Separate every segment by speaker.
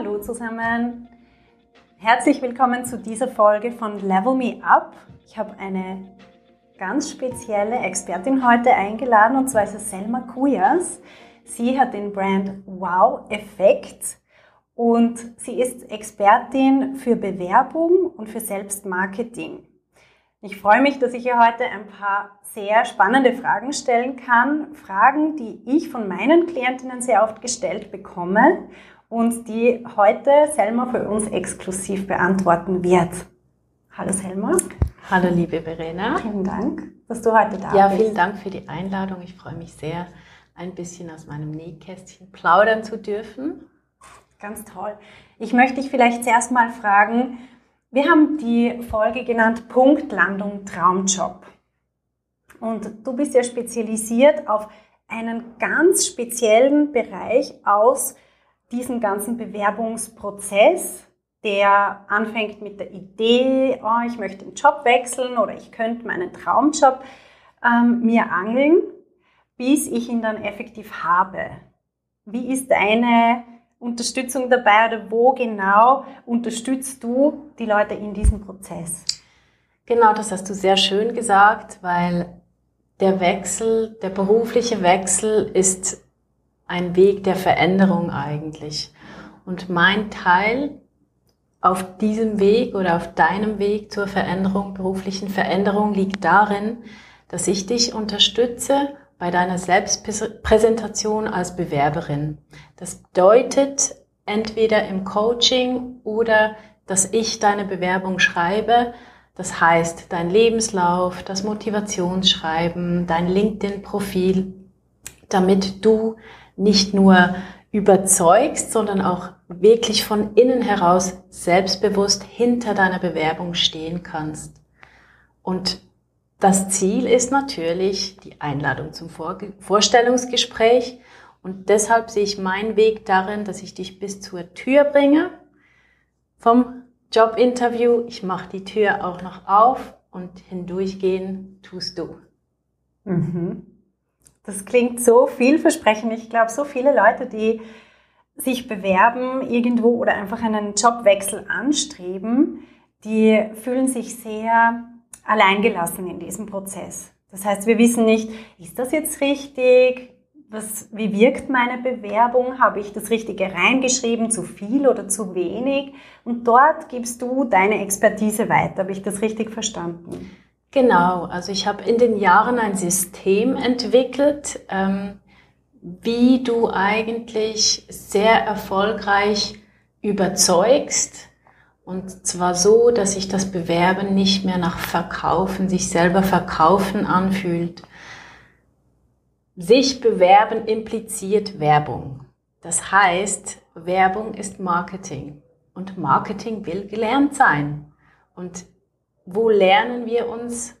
Speaker 1: Hallo zusammen. Herzlich willkommen zu dieser Folge von Level Me Up. Ich habe eine ganz spezielle Expertin heute eingeladen und zwar ist es Selma Kujas. Sie hat den Brand Wow Effekt und sie ist Expertin für Bewerbung und für Selbstmarketing. Ich freue mich, dass ich ihr heute ein paar sehr spannende Fragen stellen kann. Fragen, die ich von meinen Klientinnen sehr oft gestellt bekomme und die heute Selma für uns exklusiv beantworten wird. Hallo Selma.
Speaker 2: Hallo liebe Verena.
Speaker 1: Vielen Dank, dass du heute da bist.
Speaker 2: Ja, vielen Dank für die Einladung. Ich freue mich sehr, ein bisschen aus meinem Nähkästchen plaudern zu dürfen.
Speaker 1: Ganz toll. Ich möchte dich vielleicht zuerst mal fragen, wir haben die Folge genannt Punktlandung Traumjob. Und du bist ja spezialisiert auf einen ganz speziellen Bereich aus diesen ganzen Bewerbungsprozess, der anfängt mit der Idee, oh, ich möchte den Job wechseln oder ich könnte meinen Traumjob ähm, mir angeln, bis ich ihn dann effektiv habe. Wie ist deine Unterstützung dabei oder wo genau unterstützt du die Leute in diesem Prozess?
Speaker 2: Genau, das hast du sehr schön gesagt, weil der Wechsel, der berufliche Wechsel ist ein Weg der Veränderung eigentlich. Und mein Teil auf diesem Weg oder auf deinem Weg zur Veränderung, beruflichen Veränderung liegt darin, dass ich dich unterstütze bei deiner Selbstpräsentation als Bewerberin. Das bedeutet entweder im Coaching oder dass ich deine Bewerbung schreibe. Das heißt, dein Lebenslauf, das Motivationsschreiben, dein LinkedIn-Profil, damit du nicht nur überzeugst, sondern auch wirklich von innen heraus selbstbewusst hinter deiner Bewerbung stehen kannst. Und das Ziel ist natürlich die Einladung zum Vorstellungsgespräch. Und deshalb sehe ich meinen Weg darin, dass ich dich bis zur Tür bringe vom Jobinterview. Ich mache die Tür auch noch auf und hindurchgehen tust du.
Speaker 1: Mhm. Das klingt so vielversprechend. Ich glaube, so viele Leute, die sich bewerben irgendwo oder einfach einen Jobwechsel anstreben, die fühlen sich sehr alleingelassen in diesem Prozess. Das heißt, wir wissen nicht, ist das jetzt richtig? Was, wie wirkt meine Bewerbung? Habe ich das Richtige reingeschrieben? Zu viel oder zu wenig? Und dort gibst du deine Expertise weiter. Habe ich das richtig verstanden?
Speaker 2: Genau, also ich habe in den Jahren ein System entwickelt, ähm, wie du eigentlich sehr erfolgreich überzeugst. Und zwar so, dass sich das Bewerben nicht mehr nach Verkaufen, sich selber verkaufen anfühlt. Sich bewerben impliziert Werbung. Das heißt, Werbung ist Marketing. Und Marketing will gelernt sein. Und wo lernen wir uns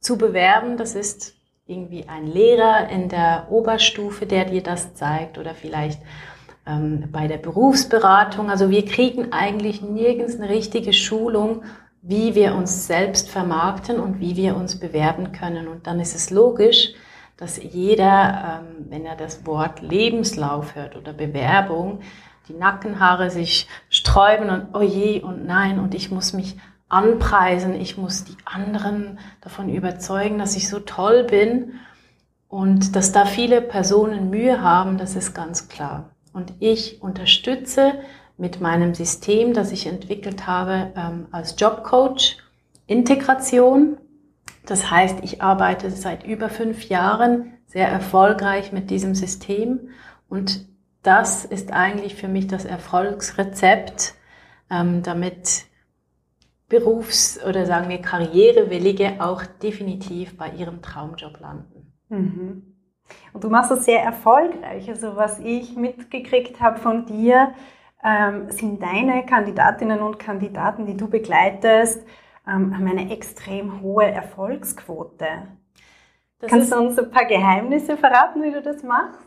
Speaker 2: zu bewerben? Das ist irgendwie ein Lehrer in der Oberstufe, der dir das zeigt oder vielleicht ähm, bei der Berufsberatung. Also wir kriegen eigentlich nirgends eine richtige Schulung, wie wir uns selbst vermarkten und wie wir uns bewerben können. Und dann ist es logisch, dass jeder, ähm, wenn er das Wort Lebenslauf hört oder Bewerbung, die Nackenhaare sich sträuben und oh je und nein und ich muss mich anpreisen, ich muss die anderen davon überzeugen, dass ich so toll bin. Und dass da viele Personen Mühe haben, das ist ganz klar. Und ich unterstütze mit meinem System, das ich entwickelt habe ähm, als Jobcoach, Integration. Das heißt, ich arbeite seit über fünf Jahren sehr erfolgreich mit diesem System. Und das ist eigentlich für mich das Erfolgsrezept, ähm, damit Berufs- oder sagen wir Karrierewillige auch definitiv bei ihrem Traumjob landen.
Speaker 1: Mhm. Und du machst das sehr erfolgreich. Also was ich mitgekriegt habe von dir, ähm, sind deine Kandidatinnen und Kandidaten, die du begleitest, ähm, haben eine extrem hohe Erfolgsquote. Das Kannst du uns ein paar Geheimnisse verraten, wie du das machst?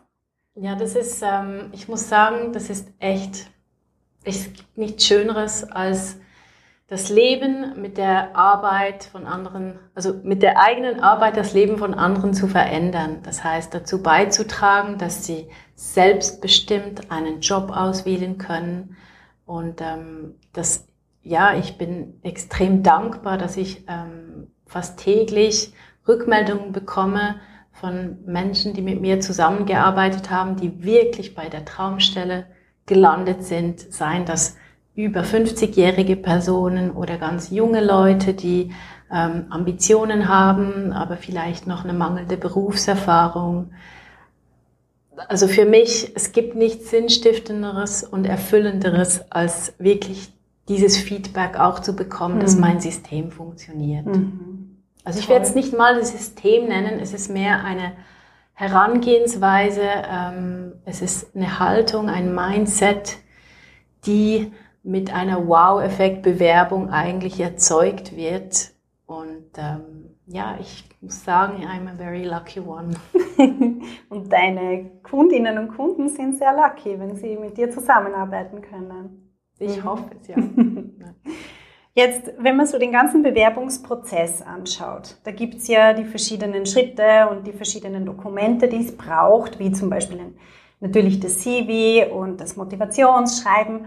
Speaker 2: Ja, das ist, ähm, ich muss sagen, das ist echt, es gibt nichts Schöneres als das Leben mit der Arbeit von anderen, also mit der eigenen Arbeit das Leben von anderen zu verändern. Das heißt, dazu beizutragen, dass sie selbstbestimmt einen Job auswählen können. Und ähm, das, ja, ich bin extrem dankbar, dass ich ähm, fast täglich Rückmeldungen bekomme von Menschen, die mit mir zusammengearbeitet haben, die wirklich bei der Traumstelle gelandet sind, seien das über 50-jährige Personen oder ganz junge Leute, die ähm, Ambitionen haben, aber vielleicht noch eine mangelnde Berufserfahrung. Also für mich, es gibt nichts Sinnstiftenderes und Erfüllenderes, als wirklich dieses Feedback auch zu bekommen, mhm. dass mein System funktioniert. Mhm. Also ich werde es nicht mal ein System nennen, es ist mehr eine Herangehensweise, ähm, es ist eine Haltung, ein Mindset, die mit einer Wow-Effekt-Bewerbung eigentlich erzeugt wird. Und ähm, ja, ich muss sagen, I'm a very lucky one.
Speaker 1: und deine Kundinnen und Kunden sind sehr lucky, wenn sie mit dir zusammenarbeiten können.
Speaker 2: Ich mhm. hoffe es, ja.
Speaker 1: Jetzt, wenn man so den ganzen Bewerbungsprozess anschaut, da gibt es ja die verschiedenen Schritte und die verschiedenen Dokumente, die es braucht, wie zum Beispiel natürlich das CV und das Motivationsschreiben.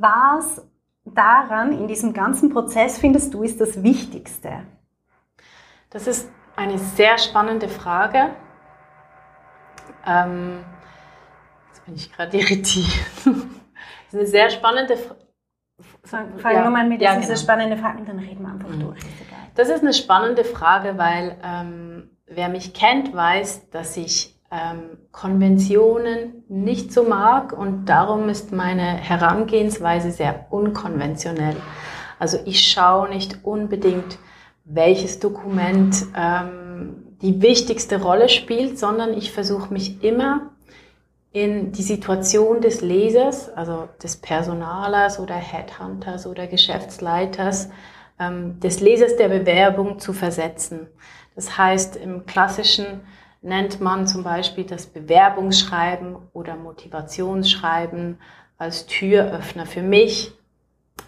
Speaker 1: Was daran in diesem ganzen Prozess findest du ist das Wichtigste?
Speaker 2: Das ist eine sehr spannende Frage. Ähm, jetzt bin ich gerade irritiert. das ist eine sehr spannende Frage.
Speaker 1: Fang ja, nur mal mit ja, dieser genau. spannende Frage dann reden wir einfach mhm. durch.
Speaker 2: Das ist eine spannende Frage, weil ähm, wer mich kennt, weiß, dass ich ähm, Konventionen nicht so mag und darum ist meine Herangehensweise sehr unkonventionell. Also ich schaue nicht unbedingt, welches Dokument ähm, die wichtigste Rolle spielt, sondern ich versuche mich immer in die Situation des Lesers, also des Personalers oder Headhunters oder Geschäftsleiters, ähm, des Lesers der Bewerbung zu versetzen. Das heißt, im klassischen nennt man zum Beispiel das Bewerbungsschreiben oder Motivationsschreiben als Türöffner. Für mich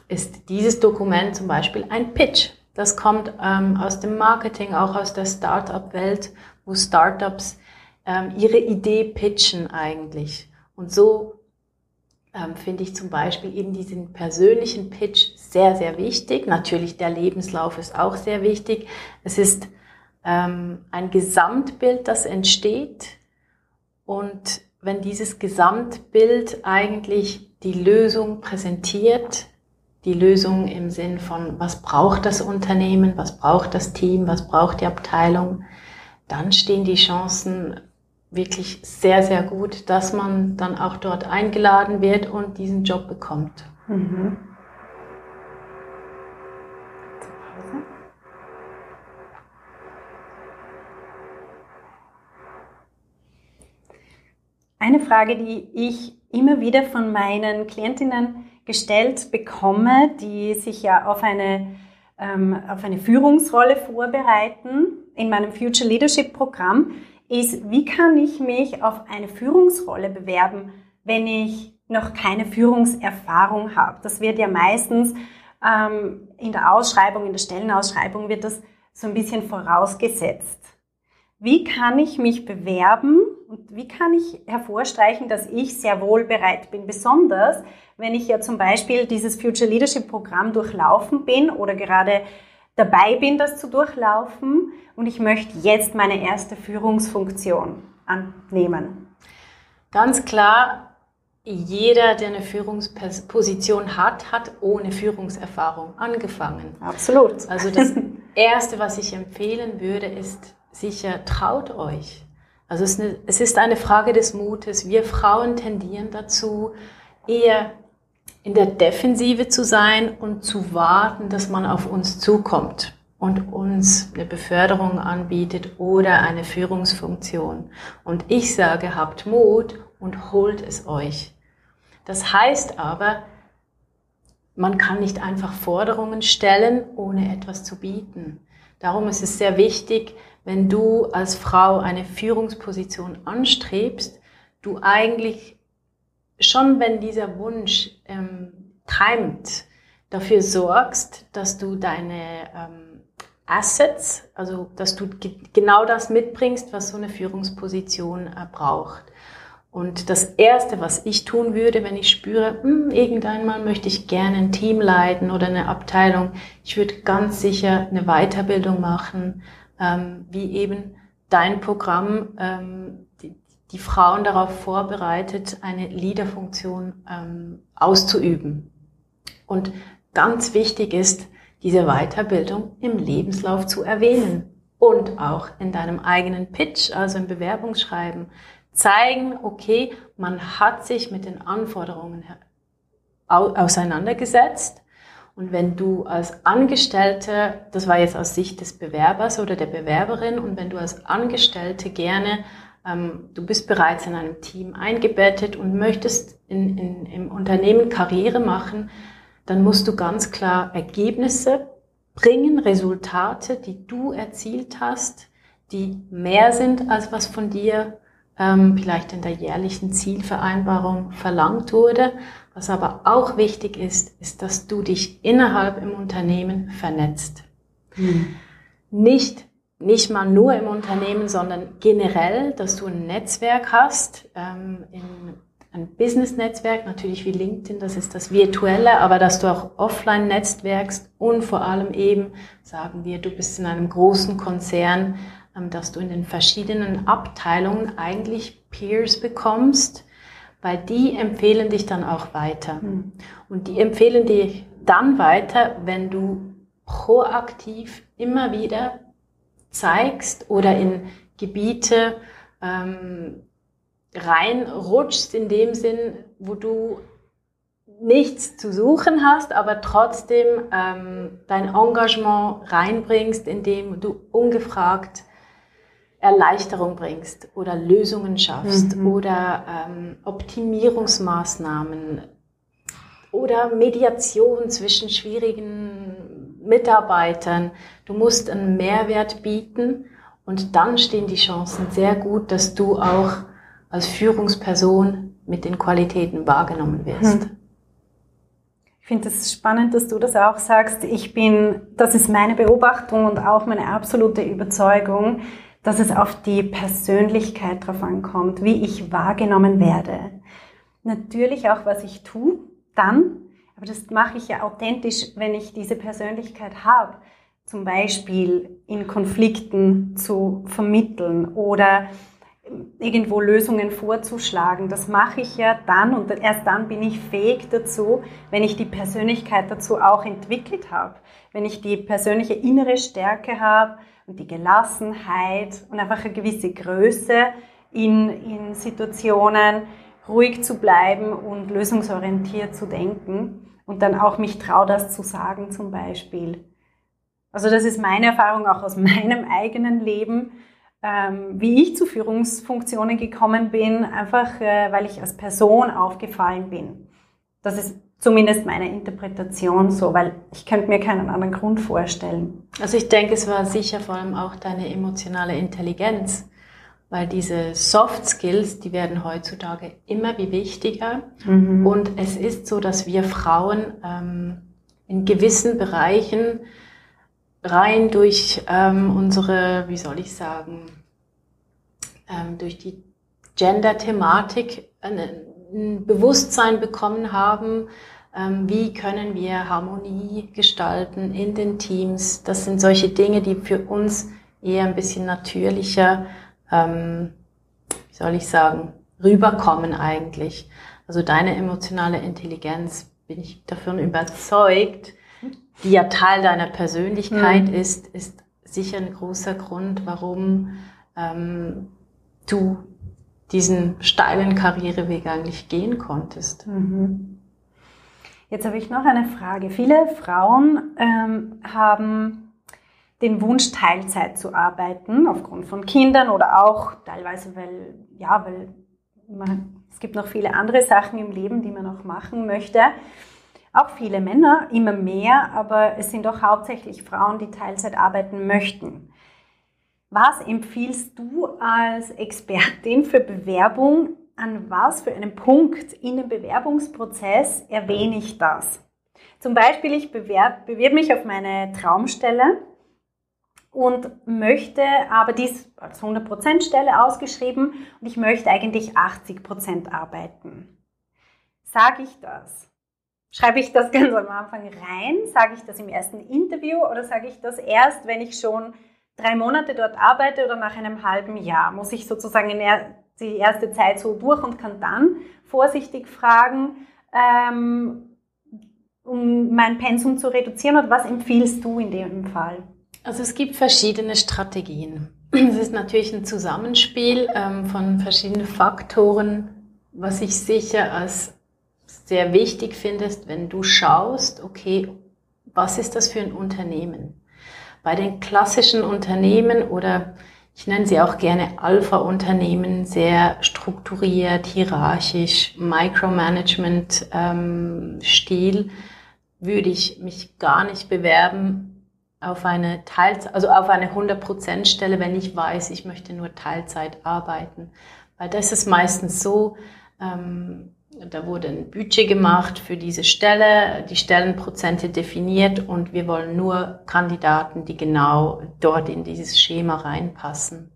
Speaker 2: ist dieses Dokument zum Beispiel ein Pitch. Das kommt ähm, aus dem Marketing, auch aus der Startup-Welt, wo Startups ähm, ihre Idee pitchen eigentlich. Und so ähm, finde ich zum Beispiel eben diesen persönlichen Pitch sehr, sehr wichtig. Natürlich der Lebenslauf ist auch sehr wichtig. Es ist ähm, ein Gesamtbild, das entsteht. Und wenn dieses Gesamtbild eigentlich die Lösung präsentiert, die Lösung im Sinn von, was braucht das Unternehmen, was braucht das Team, was braucht die Abteilung, dann stehen die Chancen wirklich sehr, sehr gut, dass man dann auch dort eingeladen wird und diesen Job bekommt. Mhm.
Speaker 1: Eine Frage, die ich immer wieder von meinen Klientinnen gestellt bekomme, die sich ja auf eine, ähm, auf eine Führungsrolle vorbereiten in meinem Future Leadership Programm, ist, wie kann ich mich auf eine Führungsrolle bewerben, wenn ich noch keine Führungserfahrung habe? Das wird ja meistens ähm, in der Ausschreibung, in der Stellenausschreibung wird das so ein bisschen vorausgesetzt. Wie kann ich mich bewerben und wie kann ich hervorstreichen, dass ich sehr wohl bereit bin? Besonders, wenn ich ja zum Beispiel dieses Future Leadership Programm durchlaufen bin oder gerade dabei bin, das zu durchlaufen und ich möchte jetzt meine erste Führungsfunktion annehmen.
Speaker 2: Ganz klar, jeder, der eine Führungsposition hat, hat ohne Führungserfahrung angefangen.
Speaker 1: Absolut.
Speaker 2: Also das Erste, was ich empfehlen würde, ist, sicher, traut euch. Also es ist, eine, es ist eine Frage des Mutes. Wir Frauen tendieren dazu, eher in der Defensive zu sein und zu warten, dass man auf uns zukommt und uns eine Beförderung anbietet oder eine Führungsfunktion. Und ich sage, habt Mut und holt es euch. Das heißt aber, man kann nicht einfach Forderungen stellen, ohne etwas zu bieten. Darum ist es sehr wichtig, wenn du als Frau eine Führungsposition anstrebst, du eigentlich schon, wenn dieser Wunsch ähm, keimt, dafür sorgst, dass du deine ähm, Assets, also dass du genau das mitbringst, was so eine Führungsposition äh, braucht. Und das Erste, was ich tun würde, wenn ich spüre, hm, irgendeinmal möchte ich gerne ein Team leiten oder eine Abteilung, ich würde ganz sicher eine Weiterbildung machen, ähm, wie eben dein Programm ähm, die, die, Frauen darauf vorbereitet, eine Leaderfunktion ähm, auszuüben. Und ganz wichtig ist, diese Weiterbildung im Lebenslauf zu erwähnen und auch in deinem eigenen Pitch, also im Bewerbungsschreiben zeigen, okay, man hat sich mit den Anforderungen auseinandergesetzt. Und wenn du als Angestellte, das war jetzt aus Sicht des Bewerbers oder der Bewerberin, und wenn du als Angestellte gerne, ähm, du bist bereits in einem Team eingebettet und möchtest in, in, im Unternehmen Karriere machen, dann musst du ganz klar Ergebnisse bringen, Resultate, die du erzielt hast, die mehr sind, als was von dir ähm, vielleicht in der jährlichen Zielvereinbarung verlangt wurde. Was aber auch wichtig ist, ist, dass du dich innerhalb im Unternehmen vernetzt. Mhm. Nicht, nicht mal nur im Unternehmen, sondern generell, dass du ein Netzwerk hast, ähm, in, ein Business-Netzwerk, natürlich wie LinkedIn, das ist das virtuelle, aber dass du auch offline netzwerkst und vor allem eben, sagen wir, du bist in einem großen Konzern, dass du in den verschiedenen Abteilungen eigentlich Peers bekommst, weil die empfehlen dich dann auch weiter. Mhm. Und die empfehlen dich dann weiter, wenn du proaktiv immer wieder zeigst oder in Gebiete ähm, reinrutschst, in dem Sinn, wo du nichts zu suchen hast, aber trotzdem ähm, dein Engagement reinbringst, indem du ungefragt Erleichterung bringst oder Lösungen schaffst mhm. oder ähm, Optimierungsmaßnahmen oder Mediation zwischen schwierigen Mitarbeitern. Du musst einen Mehrwert bieten und dann stehen die Chancen sehr gut, dass du auch als Führungsperson mit den Qualitäten wahrgenommen wirst. Mhm.
Speaker 1: Ich finde es spannend, dass du das auch sagst. Ich bin, das ist meine Beobachtung und auch meine absolute Überzeugung, dass es auf die Persönlichkeit drauf ankommt, wie ich wahrgenommen werde. Natürlich auch, was ich tue, dann, aber das mache ich ja authentisch, wenn ich diese Persönlichkeit habe. Zum Beispiel in Konflikten zu vermitteln oder irgendwo Lösungen vorzuschlagen. Das mache ich ja dann und erst dann bin ich fähig dazu, wenn ich die Persönlichkeit dazu auch entwickelt habe, wenn ich die persönliche innere Stärke habe, die Gelassenheit und einfach eine gewisse Größe in, in Situationen, ruhig zu bleiben und lösungsorientiert zu denken und dann auch mich traue, das zu sagen zum Beispiel. Also das ist meine Erfahrung auch aus meinem eigenen Leben, ähm, wie ich zu Führungsfunktionen gekommen bin, einfach äh, weil ich als Person aufgefallen bin. Das ist zumindest meine Interpretation so, weil ich könnte mir keinen anderen Grund vorstellen.
Speaker 2: Also ich denke, es war sicher vor allem auch deine emotionale Intelligenz, weil diese Soft Skills, die werden heutzutage immer wie wichtiger. Mhm. Und es ist so, dass wir Frauen ähm, in gewissen Bereichen rein durch ähm, unsere, wie soll ich sagen, ähm, durch die Gender-Thematik ein Bewusstsein bekommen haben, ähm, wie können wir Harmonie gestalten in den Teams. Das sind solche Dinge, die für uns eher ein bisschen natürlicher, ähm, wie soll ich sagen, rüberkommen eigentlich. Also deine emotionale Intelligenz, bin ich davon überzeugt, die ja Teil deiner Persönlichkeit mhm. ist, ist sicher ein großer Grund, warum ähm, du diesen steilen Karriereweg eigentlich gehen konntest. Mhm.
Speaker 1: Jetzt habe ich noch eine Frage. Viele Frauen ähm, haben den Wunsch, Teilzeit zu arbeiten, aufgrund von Kindern oder auch teilweise, weil, ja, weil man, es gibt noch viele andere Sachen im Leben, die man noch machen möchte. Auch viele Männer, immer mehr, aber es sind doch hauptsächlich Frauen, die Teilzeit arbeiten möchten. Was empfiehlst du als Expertin für Bewerbung? An was für einem Punkt in dem Bewerbungsprozess erwähne ich das? Zum Beispiel, ich bewerbe, bewerbe mich auf meine Traumstelle und möchte aber dies als 100% Stelle ausgeschrieben und ich möchte eigentlich 80% arbeiten. Sage ich das? Schreibe ich das ganz am Anfang rein? Sage ich das im ersten Interview oder sage ich das erst, wenn ich schon drei Monate dort arbeite oder nach einem halben Jahr? Muss ich sozusagen die erste Zeit so durch und kann dann vorsichtig fragen, ähm, um mein Pensum zu reduzieren oder was empfiehlst du in dem Fall?
Speaker 2: Also es gibt verschiedene Strategien. Es ist natürlich ein Zusammenspiel ähm, von verschiedenen Faktoren. Was ich sicher als sehr wichtig finde, ist, wenn du schaust, okay, was ist das für ein Unternehmen? Bei den klassischen Unternehmen oder ich nenne sie auch gerne Alpha-Unternehmen, sehr strukturiert, hierarchisch, Micromanagement-Stil, ähm, würde ich mich gar nicht bewerben auf eine Teilzeit, also auf eine 100% Stelle, wenn ich weiß, ich möchte nur Teilzeit arbeiten. Weil das ist meistens so, ähm, da wurde ein Budget gemacht für diese Stelle, die Stellenprozente definiert und wir wollen nur Kandidaten, die genau dort in dieses Schema reinpassen.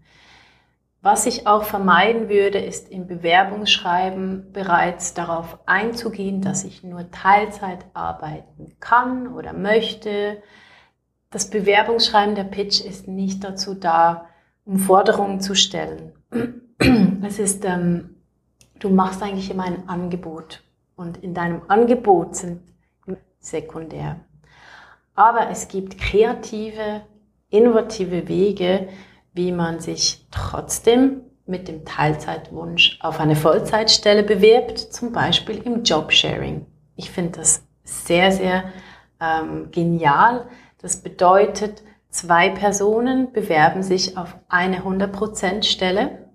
Speaker 2: Was ich auch vermeiden würde, ist im Bewerbungsschreiben bereits darauf einzugehen, dass ich nur Teilzeit arbeiten kann oder möchte, das Bewerbungsschreiben der Pitch ist nicht dazu da, um Forderungen zu stellen. Es ist, ähm, du machst eigentlich immer ein Angebot und in deinem Angebot sind sekundär. Aber es gibt kreative, innovative Wege, wie man sich trotzdem mit dem Teilzeitwunsch auf eine Vollzeitstelle bewirbt, zum Beispiel im Jobsharing. Ich finde das sehr, sehr ähm, genial, das bedeutet, zwei Personen bewerben sich auf eine 100% Stelle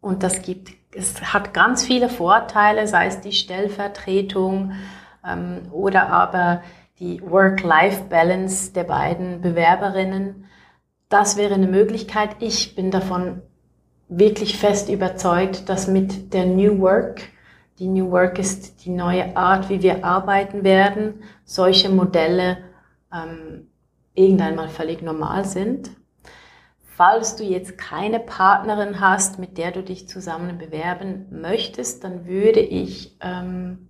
Speaker 2: und das gibt, es hat ganz viele Vorteile, sei es die Stellvertretung ähm, oder aber die Work-Life-Balance der beiden Bewerberinnen. Das wäre eine Möglichkeit. Ich bin davon wirklich fest überzeugt, dass mit der New Work, die New Work ist die neue Art, wie wir arbeiten werden, solche Modelle ähm, irgendwann mal völlig normal sind. Falls du jetzt keine Partnerin hast, mit der du dich zusammen bewerben möchtest, dann würde ich ähm,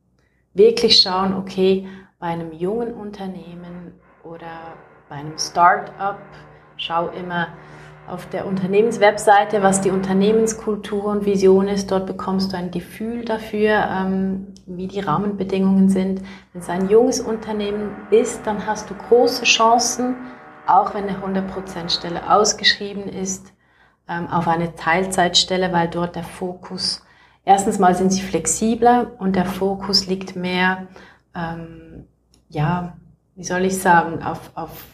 Speaker 2: wirklich schauen, okay, bei einem jungen Unternehmen oder bei einem Start-up, schau immer, auf der Unternehmenswebseite, was die Unternehmenskultur und Vision ist. Dort bekommst du ein Gefühl dafür, ähm, wie die Rahmenbedingungen sind. Wenn es ein junges Unternehmen ist, dann hast du große Chancen, auch wenn eine 100% Stelle ausgeschrieben ist, ähm, auf eine Teilzeitstelle, weil dort der Fokus, erstens mal sind sie flexibler und der Fokus liegt mehr, ähm, ja, wie soll ich sagen, auf, auf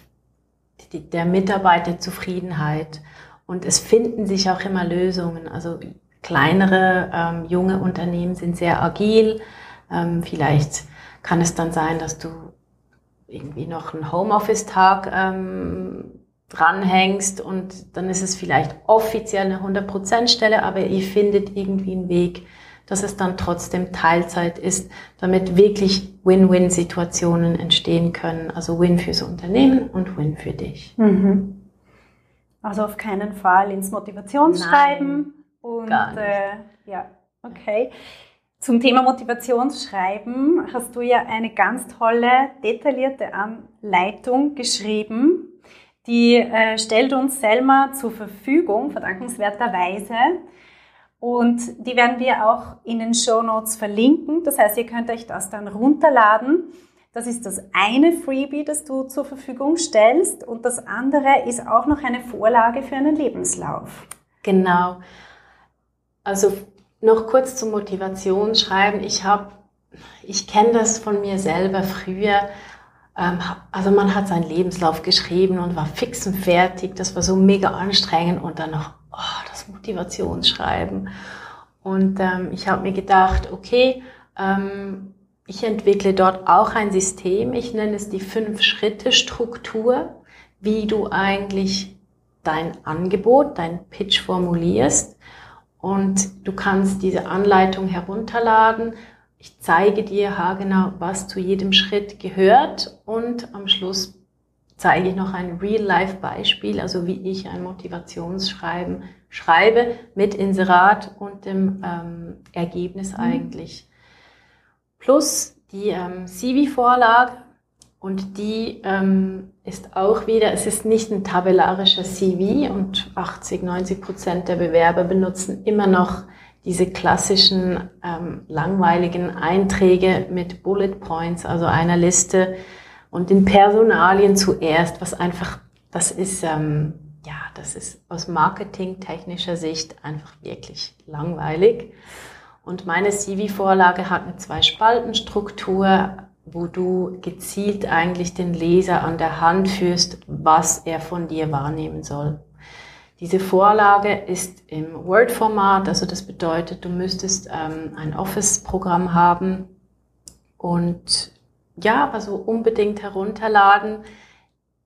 Speaker 2: die, der Mitarbeiterzufriedenheit. Und es finden sich auch immer Lösungen. Also kleinere, ähm, junge Unternehmen sind sehr agil. Ähm, vielleicht kann es dann sein, dass du irgendwie noch einen Homeoffice-Tag ähm, dranhängst und dann ist es vielleicht offiziell eine 100%-Stelle, aber ihr findet irgendwie einen Weg, dass es dann trotzdem Teilzeit ist, damit wirklich Win-Win-Situationen entstehen können. Also Win fürs Unternehmen und Win für dich.
Speaker 1: Mhm. Also auf keinen Fall ins Motivationsschreiben.
Speaker 2: Nein,
Speaker 1: und äh, ja, okay. Zum Thema Motivationsschreiben hast du ja eine ganz tolle, detaillierte Anleitung geschrieben. Die äh, stellt uns Selma zur Verfügung, verdankenswerterweise. Und die werden wir auch in den Show Notes verlinken. Das heißt, ihr könnt euch das dann runterladen. Das ist das eine Freebie, das du zur Verfügung stellst. Und das andere ist auch noch eine Vorlage für einen Lebenslauf.
Speaker 2: Genau. Also noch kurz zum Motivationsschreiben. Ich habe ich kenne das von mir selber früher. Ähm, also man hat seinen Lebenslauf geschrieben und war fix und fertig. Das war so mega anstrengend und dann noch oh, das Motivationsschreiben. Und ähm, ich habe mir gedacht, okay, ähm, ich entwickle dort auch ein System. Ich nenne es die Fünf-Schritte-Struktur, wie du eigentlich dein Angebot, dein Pitch formulierst. Und du kannst diese Anleitung herunterladen. Ich zeige dir haargenau, was zu jedem Schritt gehört. Und am Schluss zeige ich noch ein Real-Life-Beispiel, also wie ich ein Motivationsschreiben schreibe mit Inserat und dem ähm, Ergebnis mhm. eigentlich plus die ähm, CV-Vorlage und die ähm, ist auch wieder, es ist nicht ein tabellarischer CV und 80, 90 Prozent der Bewerber benutzen immer noch diese klassischen ähm, langweiligen Einträge mit Bullet Points, also einer Liste und den Personalien zuerst, was einfach, das ist, ähm, ja, das ist aus marketingtechnischer Sicht einfach wirklich langweilig. Und meine CV-Vorlage hat eine Zwei-Spalten-Struktur, wo du gezielt eigentlich den Leser an der Hand führst, was er von dir wahrnehmen soll. Diese Vorlage ist im Word-Format, also das bedeutet, du müsstest ähm, ein Office-Programm haben und ja, also unbedingt herunterladen.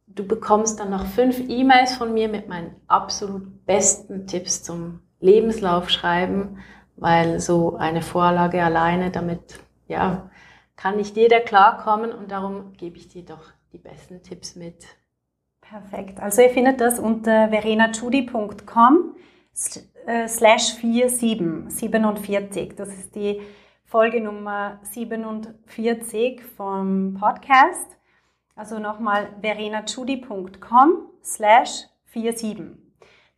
Speaker 2: Du bekommst dann noch fünf E-Mails von mir mit meinen absolut besten Tipps zum Lebenslauf schreiben weil so eine Vorlage alleine damit, ja, kann nicht jeder klarkommen und darum gebe ich dir doch die besten Tipps mit.
Speaker 1: Perfekt. Also ihr findet das unter verenachudi.com äh, slash 47, 47. Das ist die Folge Nummer 47 vom Podcast. Also nochmal verenachudi.com slash 47.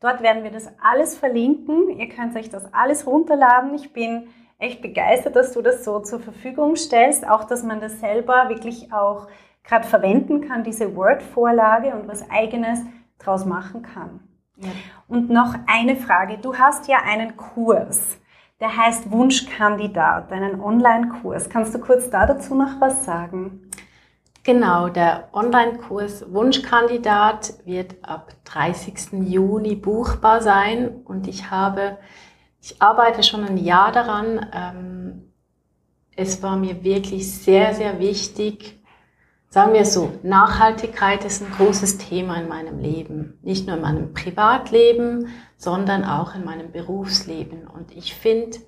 Speaker 1: Dort werden wir das alles verlinken. Ihr könnt euch das alles runterladen. Ich bin echt begeistert, dass du das so zur Verfügung stellst. Auch, dass man das selber wirklich auch gerade verwenden kann, diese Word-Vorlage und was eigenes draus machen kann. Ja. Und noch eine Frage. Du hast ja einen Kurs, der heißt Wunschkandidat, einen Online-Kurs. Kannst du kurz da dazu noch was sagen?
Speaker 2: Genau, der Online-Kurs Wunschkandidat wird ab 30. Juni buchbar sein und ich habe, ich arbeite schon ein Jahr daran. Ähm, es war mir wirklich sehr, sehr wichtig, sagen wir so, Nachhaltigkeit ist ein großes Thema in meinem Leben. Nicht nur in meinem Privatleben, sondern auch in meinem Berufsleben. Und ich finde,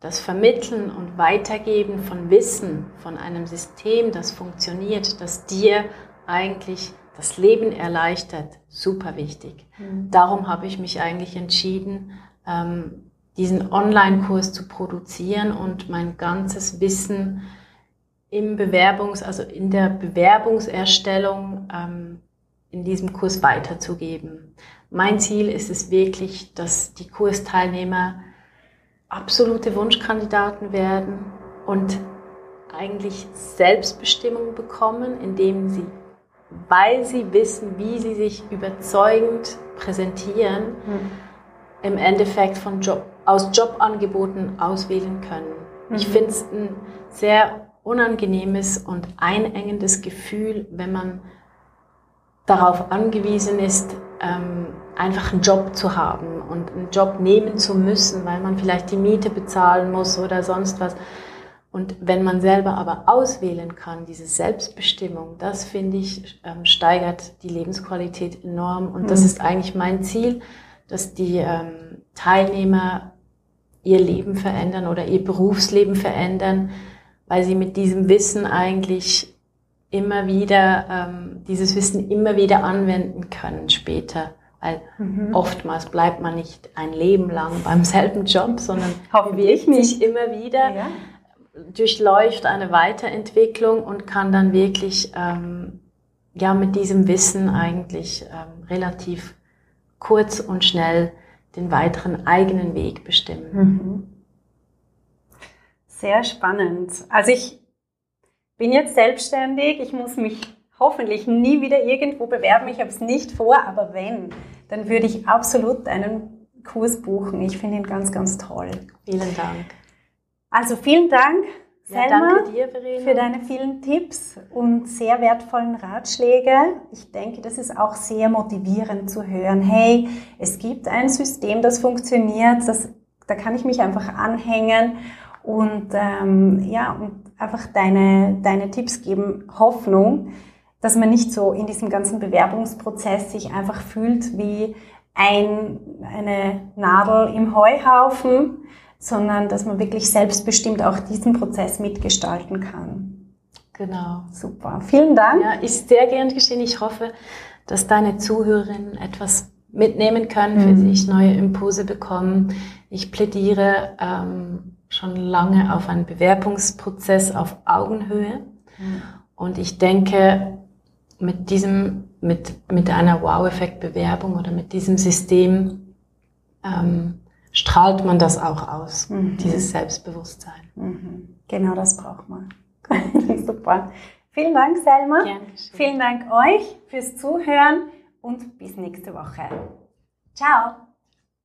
Speaker 2: das Vermitteln und Weitergeben von Wissen, von einem System, das funktioniert, das dir eigentlich das Leben erleichtert, super wichtig. Mhm. Darum habe ich mich eigentlich entschieden, ähm, diesen Online-Kurs zu produzieren und mein ganzes Wissen im Bewerbungs-, also in der Bewerbungserstellung ähm, in diesem Kurs weiterzugeben. Mein Ziel ist es wirklich, dass die Kursteilnehmer absolute Wunschkandidaten werden und eigentlich Selbstbestimmung bekommen, indem sie, weil sie wissen, wie sie sich überzeugend präsentieren, mhm. im Endeffekt von Job, aus Jobangeboten auswählen können. Mhm. Ich finde es ein sehr unangenehmes und einengendes Gefühl, wenn man darauf angewiesen ist, ähm, einfach einen Job zu haben und einen Job nehmen zu müssen, weil man vielleicht die Miete bezahlen muss oder sonst was. Und wenn man selber aber auswählen kann, diese Selbstbestimmung, das finde ich, ähm, steigert die Lebensqualität enorm. Und mhm. das ist eigentlich mein Ziel, dass die ähm, Teilnehmer ihr Leben verändern oder ihr Berufsleben verändern, weil sie mit diesem Wissen eigentlich immer wieder, ähm, dieses Wissen immer wieder anwenden können später. Weil mhm. oftmals bleibt man nicht ein Leben lang beim selben Job, sondern bewegt sich immer wieder, ja. durchläuft eine Weiterentwicklung und kann dann wirklich ähm, ja mit diesem Wissen eigentlich ähm, relativ kurz und schnell den weiteren eigenen Weg bestimmen. Mhm.
Speaker 1: Sehr spannend. Also ich bin jetzt selbstständig, ich muss mich hoffentlich nie wieder irgendwo bewerben. Ich habe es nicht vor, aber wenn, dann würde ich absolut einen Kurs buchen. Ich finde ihn ganz, ganz toll.
Speaker 2: Vielen Dank.
Speaker 1: Also vielen Dank, Ja, danke dir, Verena. für deine vielen Tipps und sehr wertvollen Ratschläge. Ich denke, das ist auch sehr motivierend zu hören. Hey, es gibt ein System, das funktioniert, das, da kann ich mich einfach anhängen und ähm, ja, und einfach deine, deine Tipps geben Hoffnung, dass man nicht so in diesem ganzen Bewerbungsprozess sich einfach fühlt wie ein, eine Nadel im Heuhaufen, sondern dass man wirklich selbstbestimmt auch diesen Prozess mitgestalten kann.
Speaker 2: Genau.
Speaker 1: Super. Vielen Dank.
Speaker 2: Ja, ist sehr gern geschehen. Ich hoffe, dass deine Zuhörerinnen etwas mitnehmen können, mhm. für sich neue Impulse bekommen. Ich plädiere ähm, schon lange auf einen Bewerbungsprozess auf Augenhöhe. Mhm. Und ich denke, mit diesem, mit, mit einer Wow-Effekt-Bewerbung oder mit diesem System ähm, strahlt man das auch aus, mhm. dieses Selbstbewusstsein.
Speaker 1: Mhm. Genau das braucht man. Super. Vielen Dank, Selma. Gerne. Vielen Dank euch fürs Zuhören und bis nächste Woche. Ciao.